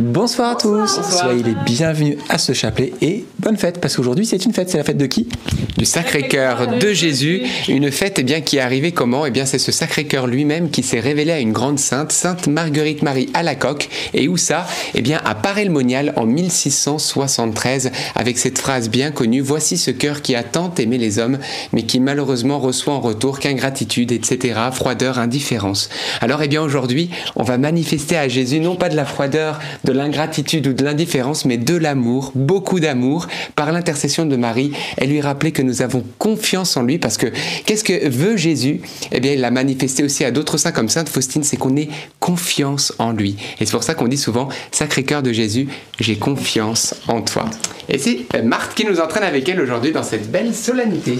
Bonsoir à tous, soyez les bienvenus à ce chapelet et bonne fête parce qu'aujourd'hui c'est une fête, c'est la fête de qui? Du Sacré-Cœur de Jésus, une fête eh bien qui est arrivée comment? Eh bien c'est ce Sacré-Cœur lui-même qui s'est révélé à une grande sainte, Sainte Marguerite Marie à la coque. Et où ça? Eh bien à Paray-le-Monial en 1673 avec cette phrase bien connue Voici ce cœur qui a tant aimé les hommes mais qui malheureusement reçoit en retour qu'ingratitude, etc., froideur, indifférence. Alors eh bien aujourd'hui on va manifester à Jésus non pas de la froideur, de l'ingratitude ou de l'indifférence, mais de l'amour, beaucoup d'amour, par l'intercession de Marie. Elle lui rappelait que nous avons confiance en lui parce que qu'est-ce que veut Jésus? Eh bien, il l'a manifesté aussi à d'autres saints comme Sainte Faustine, c'est qu'on ait confiance en lui. Et c'est pour ça qu'on dit souvent, Sacré cœur de Jésus, j'ai confiance en toi. Et c'est Marthe qui nous entraîne avec elle aujourd'hui dans cette belle solennité.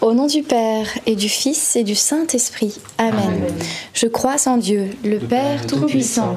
Au nom du Père et du Fils et du Saint-Esprit. Amen. Je crois en Dieu, le Père Tout-Puissant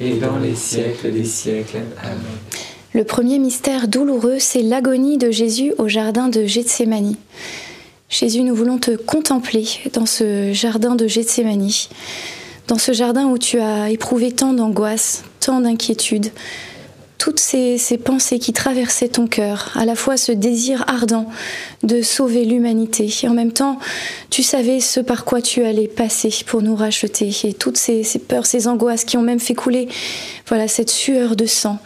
et dans les siècles des siècles. Amen. Le premier mystère douloureux, c'est l'agonie de Jésus au jardin de Gethsémanie. Jésus, nous voulons te contempler dans ce jardin de Gethsémanie, dans ce jardin où tu as éprouvé tant d'angoisse, tant d'inquiétude, toutes ces, pensées qui traversaient ton cœur, à la fois ce désir ardent de sauver l'humanité, et en même temps, tu savais ce par quoi tu allais passer pour nous racheter, et toutes ces, peurs, ces angoisses qui ont même fait couler, voilà, cette sueur de sang.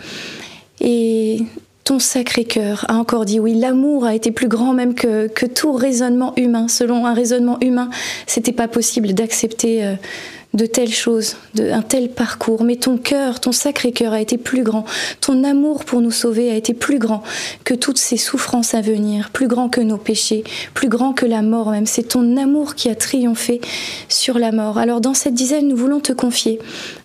Et ton sacré cœur a encore dit oui, l'amour a été plus grand même que, que tout raisonnement humain. Selon un raisonnement humain, c'était pas possible d'accepter euh, de telles choses, de, un tel parcours. Mais ton cœur, ton sacré cœur a été plus grand. Ton amour pour nous sauver a été plus grand que toutes ces souffrances à venir, plus grand que nos péchés, plus grand que la mort même. C'est ton amour qui a triomphé sur la mort. Alors dans cette dizaine, nous voulons te confier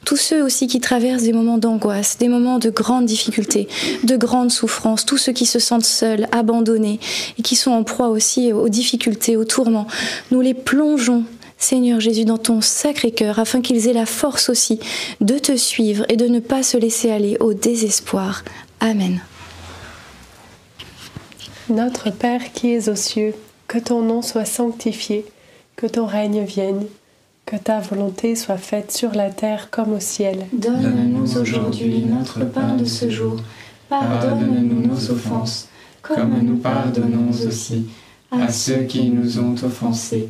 tous ceux aussi qui traversent des moments d'angoisse, des moments de grandes difficultés, de grandes souffrances, tous ceux qui se sentent seuls, abandonnés et qui sont en proie aussi aux difficultés, aux tourments. Nous les plongeons Seigneur Jésus, dans ton sacré cœur, afin qu'ils aient la force aussi de te suivre et de ne pas se laisser aller au désespoir. Amen. Notre Père qui es aux cieux, que ton nom soit sanctifié, que ton règne vienne, que ta volonté soit faite sur la terre comme au ciel. Donne-nous aujourd'hui notre pain de ce jour. Pardonne-nous nos offenses, comme nous pardonnons aussi à ceux qui nous ont offensés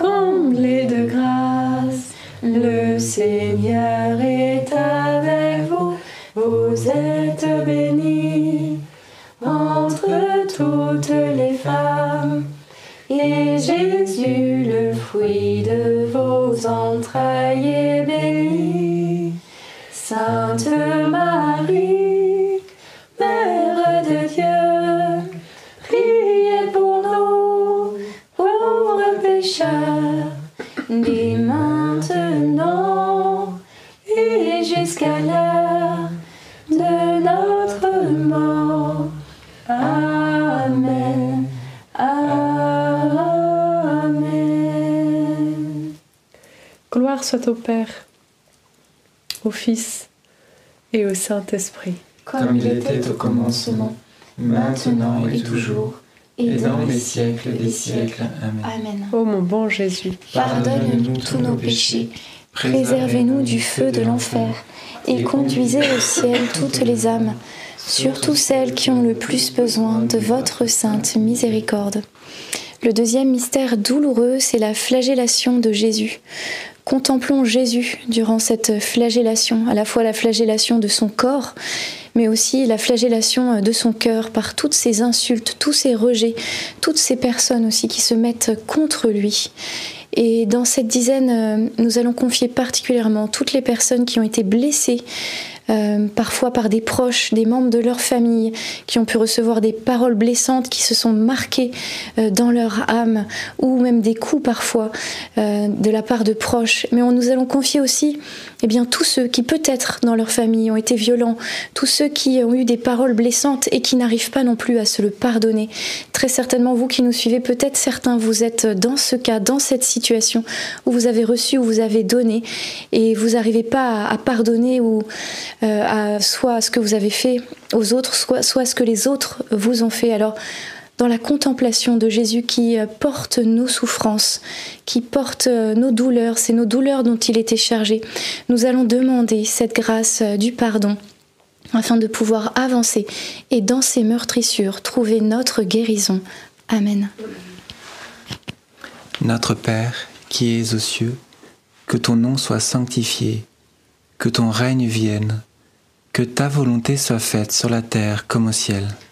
comblée de grâce, le Seigneur est avec vous. Vous êtes bénie entre toutes les femmes, et Jésus, le fruit de vos entrailles, soit au Père, au Fils et au Saint-Esprit. Comme il était au commencement, maintenant et toujours, et dans les siècles des siècles. Amen. Amen. Ô mon bon Jésus, Pardonne-nous tous nos péchés, préservez-nous du feu de l'enfer, et conduisez au ciel toutes les âmes, surtout celles qui ont le plus besoin de votre sainte miséricorde. Le deuxième mystère douloureux, c'est la flagellation de Jésus. Contemplons Jésus durant cette flagellation, à la fois la flagellation de son corps, mais aussi la flagellation de son cœur par toutes ces insultes, tous ces rejets, toutes ces personnes aussi qui se mettent contre lui. Et dans cette dizaine, euh, nous allons confier particulièrement toutes les personnes qui ont été blessées, euh, parfois par des proches, des membres de leur famille, qui ont pu recevoir des paroles blessantes qui se sont marquées euh, dans leur âme, ou même des coups parfois euh, de la part de proches. Mais on, nous allons confier aussi eh bien, tous ceux qui peut-être dans leur famille ont été violents, tous ceux qui ont eu des paroles blessantes et qui n'arrivent pas non plus à se le pardonner. Très certainement, vous qui nous suivez, peut-être certains, vous êtes dans ce cas, dans cette situation où vous avez reçu, où vous avez donné, et vous n'arrivez pas à, pardonner ou euh, à soit ce que vous avez fait aux autres, soit, soit ce que les autres vous ont fait. Alors, dans la contemplation de Jésus qui euh, porte nos souffrances, qui porte euh, nos douleurs, c'est nos douleurs dont il était chargé. Nous allons demander cette grâce euh, du pardon afin de pouvoir avancer et dans ces meurtrissures trouver notre guérison. Amen. Notre Père qui es aux cieux, que ton nom soit sanctifié, que ton règne vienne, que ta volonté soit faite sur la terre comme au ciel.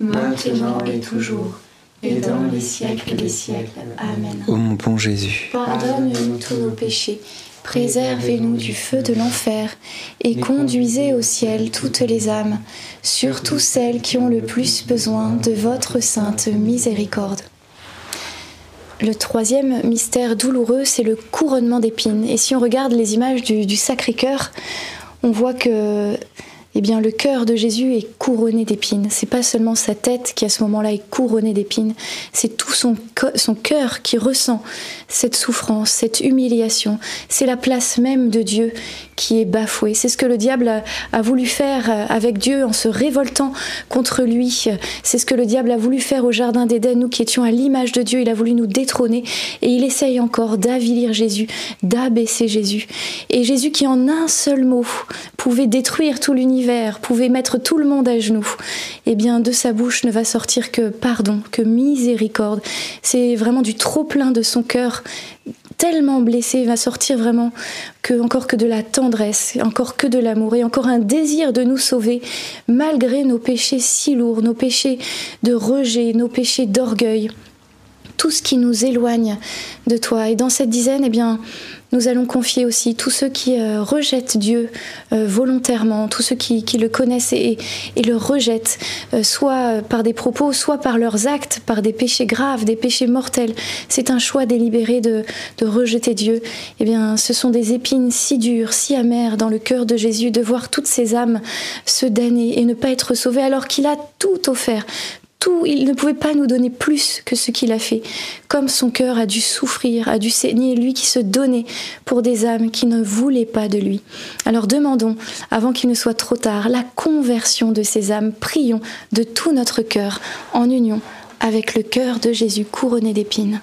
maintenant et toujours, et dans les siècles des siècles. Amen. ô mon bon Jésus. Pardonne-nous tous nos péchés, préservez-nous du feu de l'enfer, et conduisez au ciel toutes les âmes, surtout celles qui ont le plus besoin de votre sainte miséricorde. Le troisième mystère douloureux, c'est le couronnement d'épines. Et si on regarde les images du, du Sacré-Cœur, on voit que eh bien, le cœur de Jésus est couronné d'épines. C'est pas seulement sa tête qui à ce moment-là est couronnée d'épines, c'est tout son, son cœur qui ressent cette souffrance, cette humiliation. C'est la place même de Dieu qui est bafouée. C'est ce que le diable a, a voulu faire euh, avec Dieu en se révoltant contre lui. C'est ce que le diable a voulu faire au Jardin d'Éden, nous qui étions à l'image de Dieu. Il a voulu nous détrôner et il essaye encore d'avilir Jésus, d'abaisser Jésus. Et Jésus qui en un seul mot pouvait détruire tout l'univers, pouvait mettre tout le monde à genoux, eh bien de sa bouche ne va sortir que pardon, que miséricorde. C'est vraiment du trop plein de son cœur tellement blessé, va sortir vraiment que encore que de la tendresse, encore que de l'amour et encore un désir de nous sauver malgré nos péchés si lourds, nos péchés de rejet, nos péchés d'orgueil, tout ce qui nous éloigne de toi. Et dans cette dizaine, eh bien, nous allons confier aussi tous ceux qui euh, rejettent Dieu euh, volontairement, tous ceux qui, le connaissent et, le rejettent, euh, soit par des propos, soit par leurs actes, par des péchés graves, des péchés mortels. C'est un choix délibéré de, de rejeter Dieu. Eh bien, ce sont des épines si dures, si amères dans le cœur de Jésus de voir toutes ces âmes se damner et ne pas être sauvées alors qu'il a tout offert, il ne pouvait pas nous donner plus que ce qu'il a fait. Comme son cœur a dû souffrir, a dû saigner, lui qui se donnait pour des âmes qui ne voulaient pas de lui. Alors demandons, avant qu'il ne soit trop tard, la conversion de ces âmes. Prions de tout notre cœur en union avec le cœur de Jésus couronné d'épines.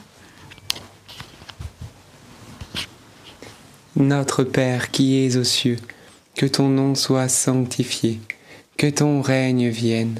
Notre Père qui es aux cieux, que ton nom soit sanctifié, que ton règne vienne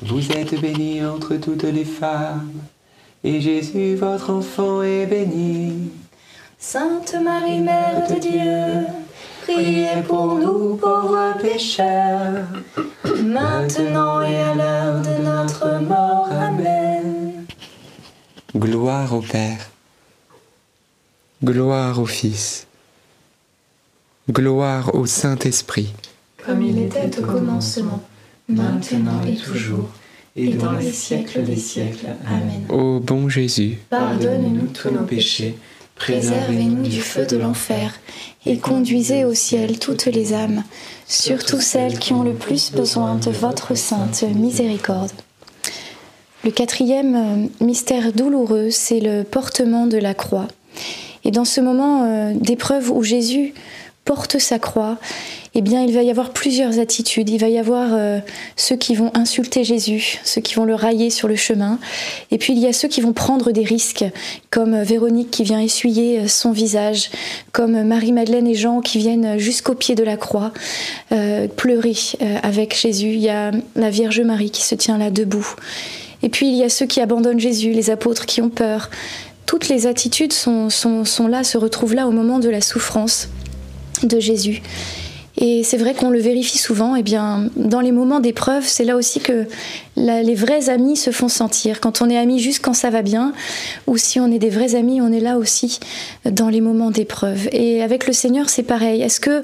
Vous êtes bénie entre toutes les femmes, et Jésus, votre enfant, est béni. Sainte Marie, Mère de Dieu, priez pour nous pauvres pécheurs, maintenant et à l'heure de notre mort. Amen. Gloire au Père, gloire au Fils, gloire au Saint-Esprit. Comme il était au commencement maintenant et toujours, et dans les siècles des siècles. Amen. Ô bon Jésus, Pardonne-nous tous nos péchés, préservez-nous du feu de l'enfer, et conduisez au ciel toutes les âmes, surtout celles qui ont le plus besoin de votre sainte miséricorde. Le quatrième euh, mystère douloureux, c'est le portement de la croix. Et dans ce moment euh, d'épreuve où Jésus porte sa croix, eh bien, il va y avoir plusieurs attitudes. Il va y avoir euh, ceux qui vont insulter Jésus, ceux qui vont le railler sur le chemin, et puis il y a ceux qui vont prendre des risques, comme euh, Véronique qui vient essuyer euh, son visage, comme Marie-Madeleine et Jean qui viennent jusqu'au pied de la croix pleurer avec Jésus. Il y a la Vierge Marie qui se tient là debout. Et puis il y a ceux qui abandonnent Jésus, les apôtres qui ont peur. Toutes les attitudes sont, là, se retrouvent là au moment de la souffrance de Jésus. Et c'est vrai qu'on le vérifie souvent. Et eh bien, dans les moments d'épreuve, c'est là aussi que les vrais amis se font sentir. Quand on est amis juste quand ça va bien, ou si on est des vrais amis, on est là aussi dans les moments d'épreuve. Et avec le Seigneur, c'est pareil. Est-ce que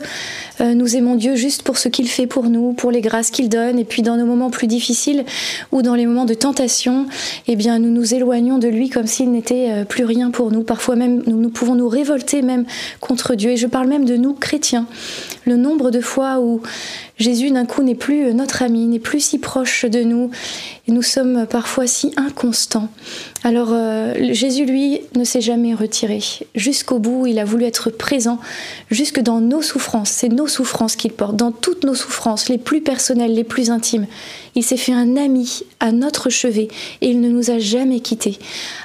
euh, nous aimons Dieu juste pour ce qu'il fait pour nous, pour les grâces qu'il donne, et puis dans nos moments plus difficiles ou dans les moments de tentation, eh bien, nous nous éloignons de lui comme s'il n'était euh, plus rien pour nous. Parfois même, nous, nous pouvons nous révolter même contre Dieu. Et je parle même de nous, chrétiens. Le nombre de fois où Jésus d'un coup n'est plus notre ami, n'est plus si proche de nous, et nous sommes parfois si inconstants. Alors euh, Jésus, lui, ne s'est jamais retiré. Jusqu'au bout, il a voulu être présent, jusque dans nos souffrances. C'est nos souffrances qu'il porte, dans toutes nos souffrances, les plus personnelles, les plus intimes. Il s'est fait un ami à notre chevet et il ne nous a jamais quittés.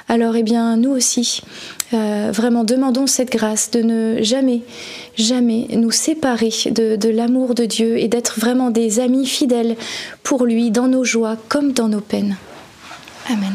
Alors, eh bien, nous aussi, euh, vraiment demandons cette grâce de ne jamais, jamais nous séparer de, de l'amour de Dieu et d'être vraiment des amis fidèles pour lui dans nos joies comme dans nos peines. Amen.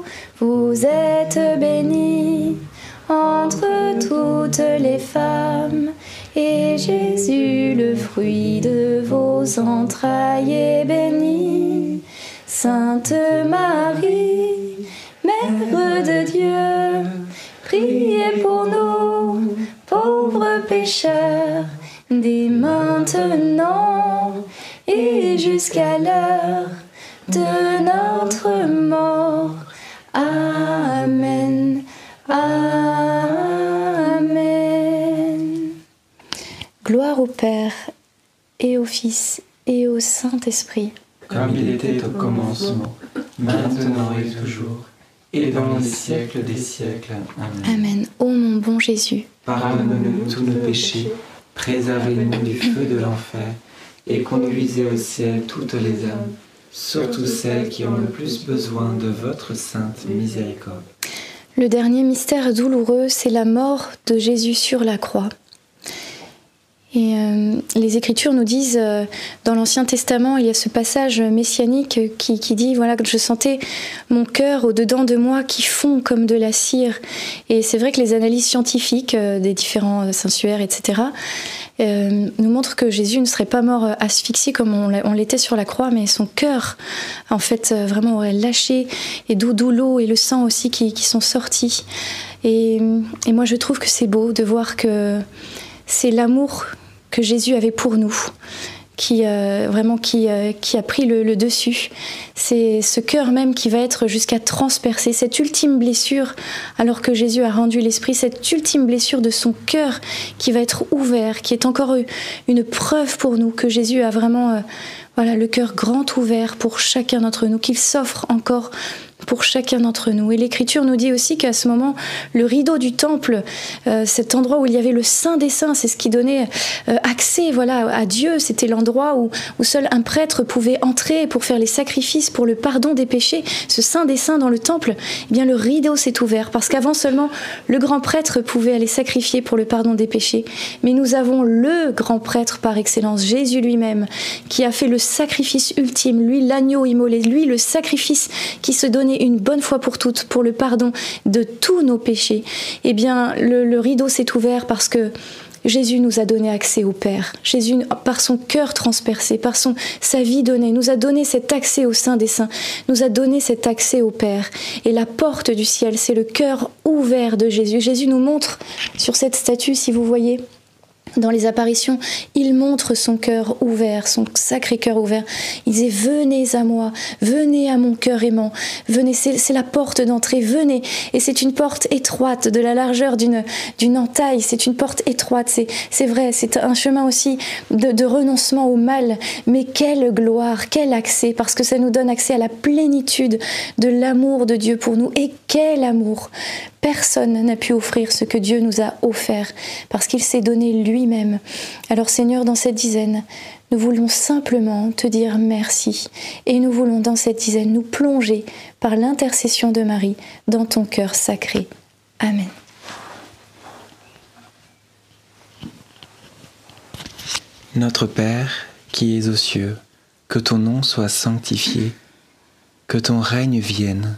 vous êtes bénie entre toutes les femmes, et Jésus, le fruit de vos entrailles, est béni. Sainte Marie, Mère de Dieu, priez pour nous, pauvres pécheurs, dès maintenant et jusqu'à l'heure de notre mort. Amen. Amen. Gloire au Père et au Fils et au Saint-Esprit. Comme il était au commencement, maintenant et toujours, et dans les siècles des siècles. Amen. Amen. Ô mon bon Jésus, Pardonne-nous tous nos péchés, préservez-nous du feu de l'enfer, et conduisez au ciel toutes les âmes, surtout celles qui ont le plus besoin de votre sainte miséricorde. le dernier mystère douloureux, c'est la mort de Jésus sur la croix. Et euh, les Écritures nous disent, euh, dans l'Ancien Testament, il y a ce passage messianique qui, qui dit, voilà, que je sentais mon cœur au-dedans de moi qui fond comme de la cire. Et c'est vrai que les analyses scientifiques euh, des différents euh, sensuaires, etc., euh, nous montrent que Jésus ne serait pas mort euh, asphyxié comme on l'était sur la croix, mais son cœur, en fait, vraiment aurait lâché, et d'où l'eau et le sang aussi qui, qui sont sortis. Et, et moi, je trouve que c'est beau de voir que c'est l'amour que Jésus avait pour nous qui euh, vraiment qui, euh, qui a pris le, le dessus. C'est ce cœur même qui va être jusqu'à transpercer cette ultime blessure, alors que Jésus a rendu l'esprit, cette ultime blessure de son cœur qui va être ouvert, qui est encore une preuve pour nous que Jésus a vraiment euh, voilà le cœur grand ouvert pour chacun d'entre nous, qu'il s'offre encore pour chacun d'entre nous. Et l'Écriture nous dit aussi qu'à ce moment, le rideau du temple, euh, cet endroit où il y avait le Saint des Saints, c'est ce qui donnait euh, accès voilà, à Dieu, c'était l'endroit où, seul un prêtre pouvait entrer pour faire les sacrifices, pour le pardon des péchés. Ce Saint des Saints dans le temple, eh bien le rideau s'est ouvert, parce qu'avant seulement, le grand prêtre pouvait aller sacrifier pour le pardon des péchés. Mais nous avons le grand prêtre par excellence, Jésus lui-même, qui a fait le sacrifice ultime, lui l'agneau immolé, lui le sacrifice qui se donnait une bonne fois pour toutes pour le pardon de tous nos péchés. Eh bien, le, rideau s'est ouvert parce que Jésus nous a donné accès au Père. Jésus, par son cœur transpercé, par son, sa vie donnée, nous a donné cet accès au sein des saints, nous a donné cet accès au Père. Et la porte du ciel, c'est le cœur ouvert de Jésus. Jésus nous montre sur cette statue, si vous voyez, dans les apparitions, il montre son cœur ouvert, son sacré cœur ouvert. Il disait Venez à moi, venez à mon cœur aimant, venez, c'est la porte d'entrée, venez. Et c'est une porte étroite, de la largeur d'une entaille, c'est une porte étroite, c'est c'est vrai, c'est un chemin aussi de, de renoncement au mal. Mais quelle gloire, quel accès, parce que ça nous donne accès à la plénitude de l'amour de Dieu pour nous. Et quel amour Personne n'a pu offrir ce que Dieu nous a offert, parce qu'il s'est donné lui-même. Alors Seigneur, dans cette dizaine, nous voulons simplement te dire merci, et nous voulons dans cette dizaine nous plonger par l'intercession de Marie dans ton cœur sacré. Amen. Notre Père, qui es aux cieux, que ton nom soit sanctifié, que ton règne vienne,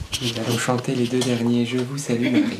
Nous allons chanter les deux derniers. Je vous salue Marie.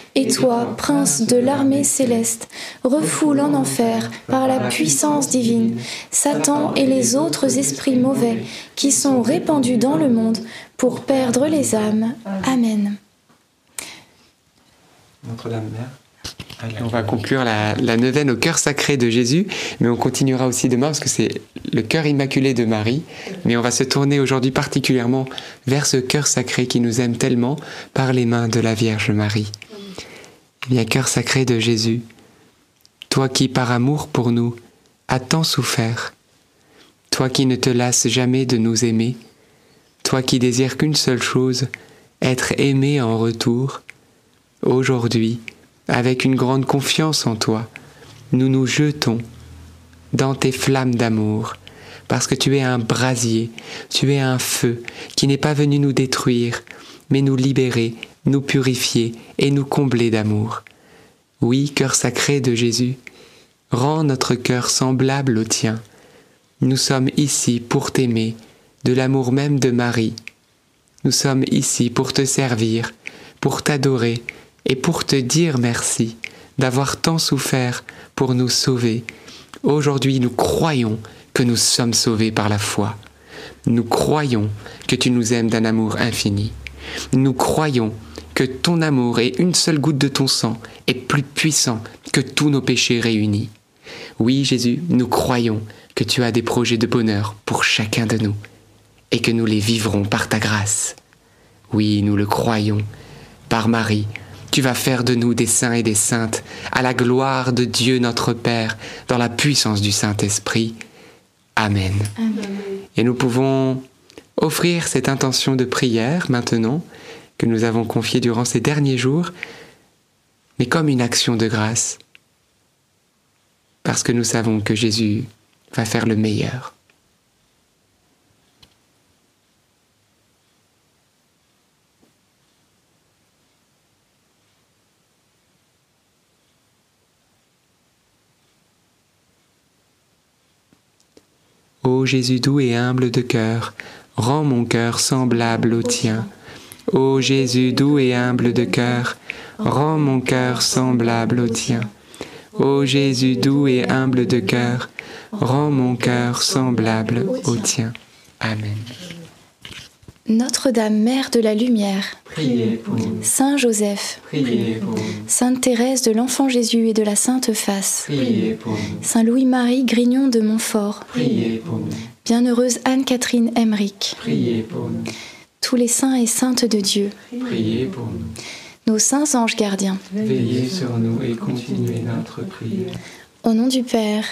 Et toi, prince de l'armée céleste, refoule en enfer par la puissance divine Satan et les autres esprits mauvais qui sont répandus dans le monde pour perdre les âmes. Amen. Notre-Dame-Mère. On va conclure la, la neuvaine au cœur sacré de Jésus, mais on continuera aussi demain parce que c'est le cœur immaculé de Marie. Mais on va se tourner aujourd'hui particulièrement vers ce cœur sacré qui nous aime tellement par les mains de la Vierge Marie. Bien, cœur sacré de Jésus, toi qui par amour pour nous as tant souffert, toi qui ne te lasses jamais de nous aimer, toi qui désires qu'une seule chose, être aimé en retour, aujourd'hui, avec une grande confiance en toi, nous nous jetons dans tes flammes d'amour, parce que tu es un brasier, tu es un feu qui n'est pas venu nous détruire, mais nous libérer, nous purifier et nous combler d'amour. Oui, cœur sacré de Jésus, rends notre cœur semblable au tien. Nous sommes ici pour t'aimer, de l'amour même de Marie. Nous sommes ici pour te servir, pour t'adorer et pour te dire merci d'avoir tant souffert pour nous sauver. Aujourd'hui, nous croyons que nous sommes sauvés par la foi. Nous croyons que tu nous aimes d'un amour infini. Nous croyons que ton amour et une seule goutte de ton sang est plus puissant que tous nos péchés réunis. Oui, Jésus, nous croyons que tu as des projets de bonheur pour chacun de nous et que nous les vivrons par ta grâce. Oui, nous le croyons. Par Marie, tu vas faire de nous des saints et des saintes, à la gloire de Dieu notre Père, dans la puissance du Saint-Esprit. Amen. Et nous pouvons offrir cette intention de prière maintenant, que nous avons confiée durant ces derniers jours, mais comme une action de grâce, parce que nous savons que Jésus va faire le meilleur. Ô Jésus doux et humble de cœur, rends mon cœur semblable au tien. Ô Jésus doux et humble de cœur, rends mon cœur semblable au tien. Ô Jésus doux et humble de cœur, rends mon cœur semblable au tien. Amen. Notre-Dame, Mère de la Lumière, Priez pour nous. Saint Joseph, Priez pour nous. Sainte Thérèse de l'Enfant Jésus et de la Sainte Face, Priez pour nous. Saint Louis-Marie Grignon de Montfort, Priez pour nous. Bienheureuse Anne-Catherine Emmerich, Priez pour nous. Tous les saints et saintes de Dieu, Priez pour nous. nos saints anges gardiens, Veillez sur nous et continuez notre prière. au nom du Père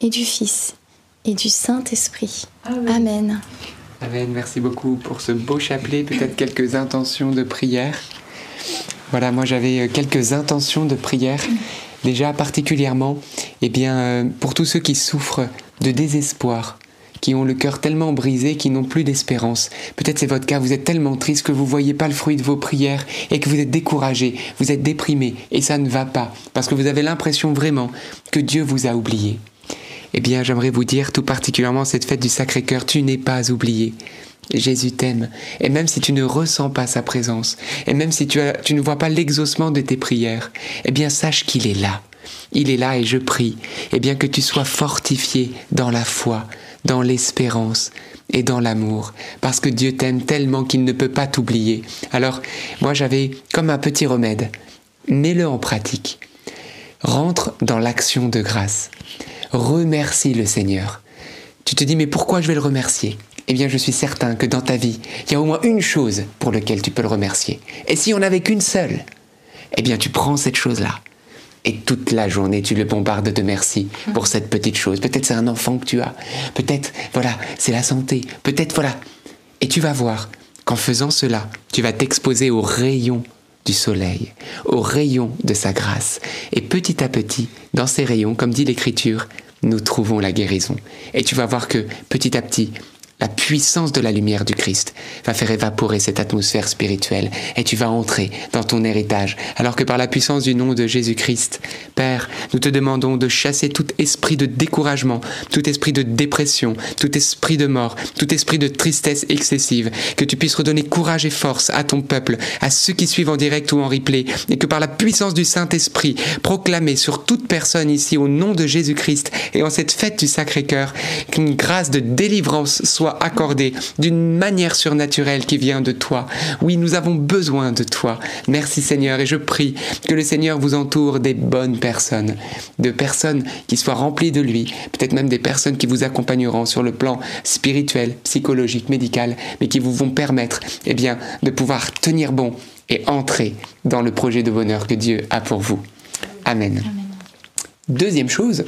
et du Fils et du Saint-Esprit. Amen. Amen, merci beaucoup pour ce beau chapelet, peut-être quelques intentions de prière. Voilà, moi j'avais euh, quelques intentions de prière, déjà particulièrement, eh bien, euh, pour tous ceux qui souffrent de désespoir, qui ont le cœur tellement brisé, qui n'ont plus d'espérance. Peut-être c'est votre cas, vous êtes tellement triste que vous voyez pas le fruit de vos prières et que vous êtes découragé, vous êtes déprimé et ça ne va pas parce que vous avez l'impression vraiment que Dieu vous a oublié. Eh bien, j'aimerais vous dire tout particulièrement cette fête du Sacré-Cœur, tu n'es pas oublié. Jésus t'aime. Et même si tu ne ressens pas sa présence, et même si tu, tu ne vois pas l'exaucement de tes prières, eh bien, sache qu'il est là. Il est là et je prie, eh bien, que tu sois fortifié dans la foi, dans l'espérance et dans l'amour, parce que Dieu t'aime tellement qu'il ne peut pas t'oublier. Alors, moi, j'avais comme un petit remède. Mets-le en pratique. Rentre dans l'action de grâce. Remercie le Seigneur. Tu te dis, mais pourquoi je vais le remercier? Eh bien, je suis certain que dans ta vie, il y a au moins une chose pour laquelle tu peux le remercier. Et si on n'avait qu'une seule, eh bien, tu prends cette chose-là. Et toute la journée, tu le bombardes de merci pour cette petite chose. Peut-être c'est un enfant que tu as. Peut-être, voilà, c'est la santé. Peut-être, voilà. Et tu vas voir qu'en faisant cela, tu vas t'exposer aux rayons du soleil, aux rayons de sa grâce. Et petit à petit, dans ces rayons, comme dit l'Écriture, nous trouvons la guérison. Et tu vas voir que petit à petit, la puissance de la lumière du Christ va faire évaporer cette atmosphère spirituelle et tu vas entrer dans ton héritage. Alors que par la puissance du nom de Jésus-Christ, Père, nous te demandons de chasser tout esprit de découragement, tout esprit de dépression, tout esprit de mort, tout esprit de tristesse excessive, que tu puisses redonner courage et force à ton peuple, à ceux qui suivent en direct ou en replay, et que par la puissance du Saint-Esprit, proclamer sur toute personne ici au nom de Jésus-Christ et en cette fête du Sacré-Cœur, qu'une grâce de délivrance soit accordée d'une manière surnaturelle qui vient de toi. Oui, nous avons besoin de toi. Merci Seigneur et je prie que le Seigneur vous entoure des bonnes personnes, de personnes qui soient remplies de lui, peut-être même des personnes qui vous accompagneront sur le plan spirituel, psychologique, médical, mais qui vous vont permettre eh bien, de pouvoir tenir bon et entrer dans le projet de bonheur que Dieu a pour vous. Amen. Deuxième chose,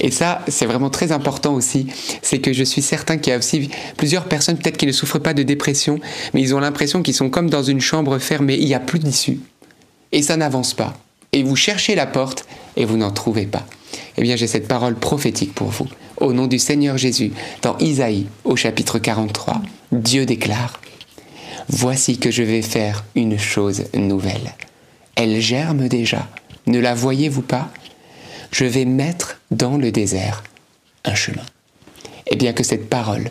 et ça c'est vraiment très important aussi, c'est que je suis certain qu'il y a aussi plusieurs personnes peut-être qui ne souffrent pas de dépression, mais ils ont l'impression qu'ils sont comme dans une chambre fermée, il n'y a plus d'issue. Et ça n'avance pas. Et vous cherchez la porte et vous n'en trouvez pas. Eh bien j'ai cette parole prophétique pour vous. Au nom du Seigneur Jésus, dans Isaïe au chapitre 43, Dieu déclare, Voici que je vais faire une chose nouvelle. Elle germe déjà. Ne la voyez-vous pas? Je vais mettre dans le désert un chemin. Et bien que cette parole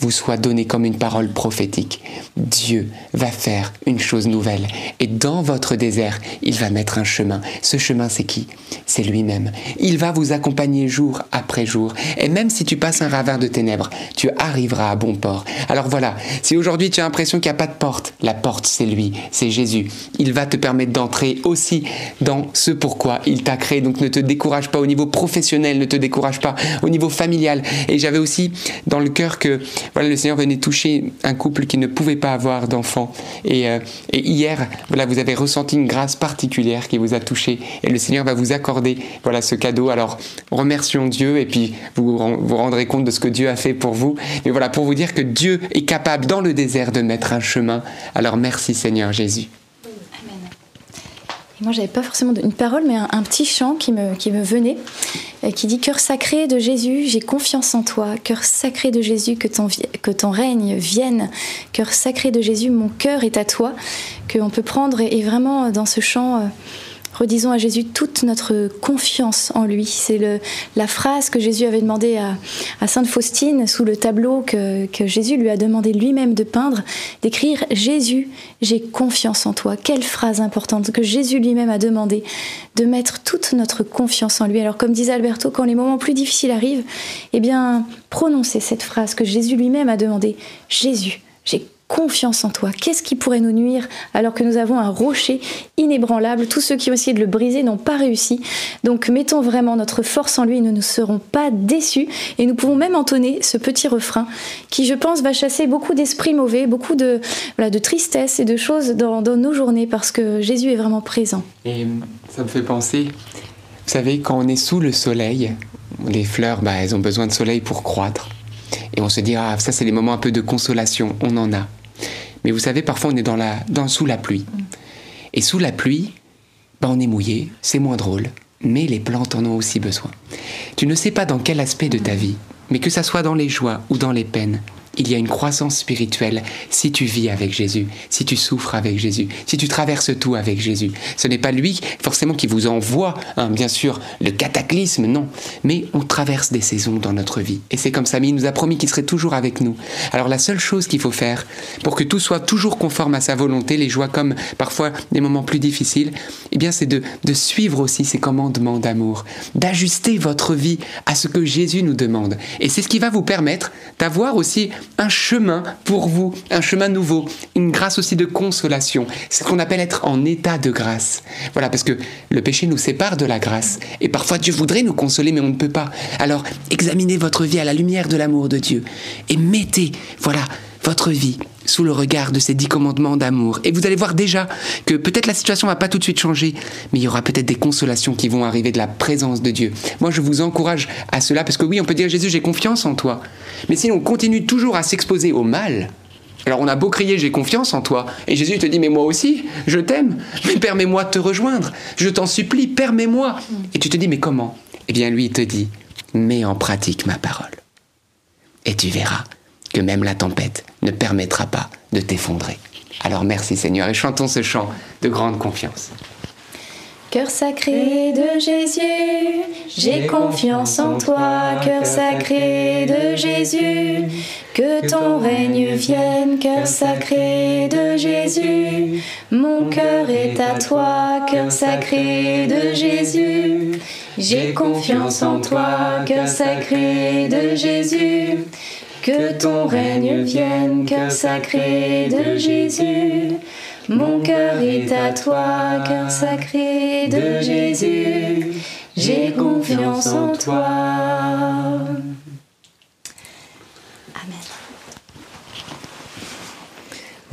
vous soit donnée comme une parole prophétique, Dieu va faire une chose nouvelle. Et dans votre désert, il va mettre un chemin. Ce chemin, c'est qui? C'est lui-même. Il va vous accompagner jour après jour. Et même si tu passes un ravin de ténèbres, tu arriveras à bon port. Alors voilà, si aujourd'hui tu as l'impression qu'il n'y a pas de porte, la porte, c'est lui, c'est Jésus. Il va te permettre d'entrer aussi dans ce pourquoi il t'a créé. Donc ne te décourage pas au niveau professionnel, ne te décourage pas au niveau familial. Et j'avais aussi dans le cœur que voilà, le Seigneur venait toucher un couple qui ne pouvait pas avoir d'enfant. Et, euh, et hier, voilà, vous avez ressenti une grâce particulière qui vous a touché. Et le Seigneur va vous accorder voilà, ce cadeau. Alors, remercions Dieu et puis vous vous rendrez compte de ce que Dieu a fait pour vous. Mais voilà, pour vous dire que Dieu est capable dans le désert de mettre un chemin. Alors, merci Seigneur Jésus. Moi, j'avais pas forcément une parole, mais un, petit chant qui me, venait, euh, qui dit Cœur sacré de Jésus, j'ai confiance en toi. Cœur sacré de Jésus, que ton, règne vienne. Cœur sacré de Jésus, mon cœur est à toi. Qu'on peut prendre et, et vraiment euh, dans ce chant. euh, Redisons à Jésus toute notre confiance en lui. C'est la phrase que Jésus avait demandé à, Sainte Faustine sous le tableau que, que Jésus lui a demandé lui-même de peindre, d'écrire Jésus, j'ai confiance en toi. Quelle phrase importante que Jésus lui-même a demandé de mettre toute notre confiance en lui. Alors comme disait Alberto, quand les moments plus difficiles arrivent, eh bien prononcez cette phrase que Jésus lui-même a demandé. Jésus, j'ai confiance en toi. Qu'est-ce qui pourrait nous nuire alors que nous avons un rocher inébranlable? Tous ceux qui ont essayé de le briser n'ont pas réussi. Donc mettons vraiment notre force en lui et nous ne serons pas déçus. Et nous pouvons même entonner ce petit refrain qui, je pense, va chasser beaucoup d'esprits mauvais, beaucoup de, voilà, de tristesse et de choses dans, nos journées parce que Jésus est vraiment présent. Et ça me fait penser, vous savez, quand on est sous le soleil, les fleurs, bah, elles ont besoin de soleil pour croître. Et on se dit, ah, ça c'est les moments un peu de consolation, on en a. Mais vous savez, parfois on est dans la, dans, sous la pluie. Et sous la pluie, bah, on est mouillé, c'est moins drôle. Mais les plantes en ont aussi besoin. Tu ne sais pas dans quel aspect de ta vie, mais que ça soit dans les joies ou dans les peines, il y a une croissance spirituelle si tu vis avec Jésus, si tu souffres avec Jésus, si tu traverses tout avec Jésus. Ce n'est pas lui forcément qui vous envoie, hein, bien sûr, le cataclysme, non. Mais on traverse des saisons dans notre vie. Et c'est comme ça, mais il nous a promis qu'il serait toujours avec nous. Alors la seule chose qu'il faut faire pour que tout soit toujours conforme à sa volonté, les joies comme parfois des moments plus difficiles, eh bien c'est de, de suivre aussi ses commandements d'amour, d'ajuster votre vie à ce que Jésus nous demande. Et c'est ce qui va vous permettre d'avoir aussi un chemin pour vous, un chemin nouveau, une grâce aussi de consolation. C'est ce qu'on appelle être en état de grâce. Voilà, parce que le péché nous sépare de la grâce. Et parfois Dieu voudrait nous consoler, mais on ne peut pas. Alors examinez votre vie à la lumière de l'amour de Dieu et mettez, voilà, votre vie sous le regard de ces dix commandements d'amour. Et vous allez voir déjà que peut-être la situation va pas tout de suite changer, mais il y aura peut-être des consolations qui vont arriver de la présence de Dieu. Moi, je vous encourage à cela, parce que oui, on peut dire Jésus, j'ai confiance en toi. Mais si on continue toujours à s'exposer au mal, alors on a beau crier j'ai confiance en toi, et Jésus te dit mais moi aussi, je t'aime, mais permets-moi de te rejoindre, je t'en supplie, permets-moi. Et tu te dis mais comment? Eh bien lui il te dit mets en pratique ma parole. Et tu verras que même la tempête ne permettra pas de t'effondrer. Alors merci Seigneur et chantons ce chant de grande confiance. Cœur sacré de Jésus, j'ai confiance en toi, cœur sacré de Jésus, que ton règne vienne, cœur sacré de Jésus, mon cœur est à toi, cœur sacré de Jésus, j'ai confiance en toi, cœur sacré de Jésus, que ton règne vienne, cœur sacré de Jésus. Mon cœur est à toi, cœur sacré de Jésus. J'ai confiance en toi.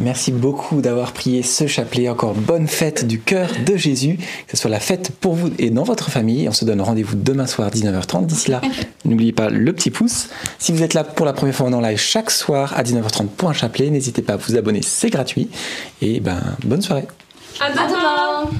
Merci beaucoup d'avoir prié ce chapelet. Encore bonne fête du cœur de Jésus. Que ce soit la fête pour vous et dans votre famille. On se donne rendez-vous demain soir 19h30. D'ici là, n'oubliez pas le petit pouce. Si vous êtes là pour la première fois en live chaque soir à 19h30 pour un chapelet, n'hésitez pas à vous abonner, c'est gratuit. Et ben, bonne soirée. À demain.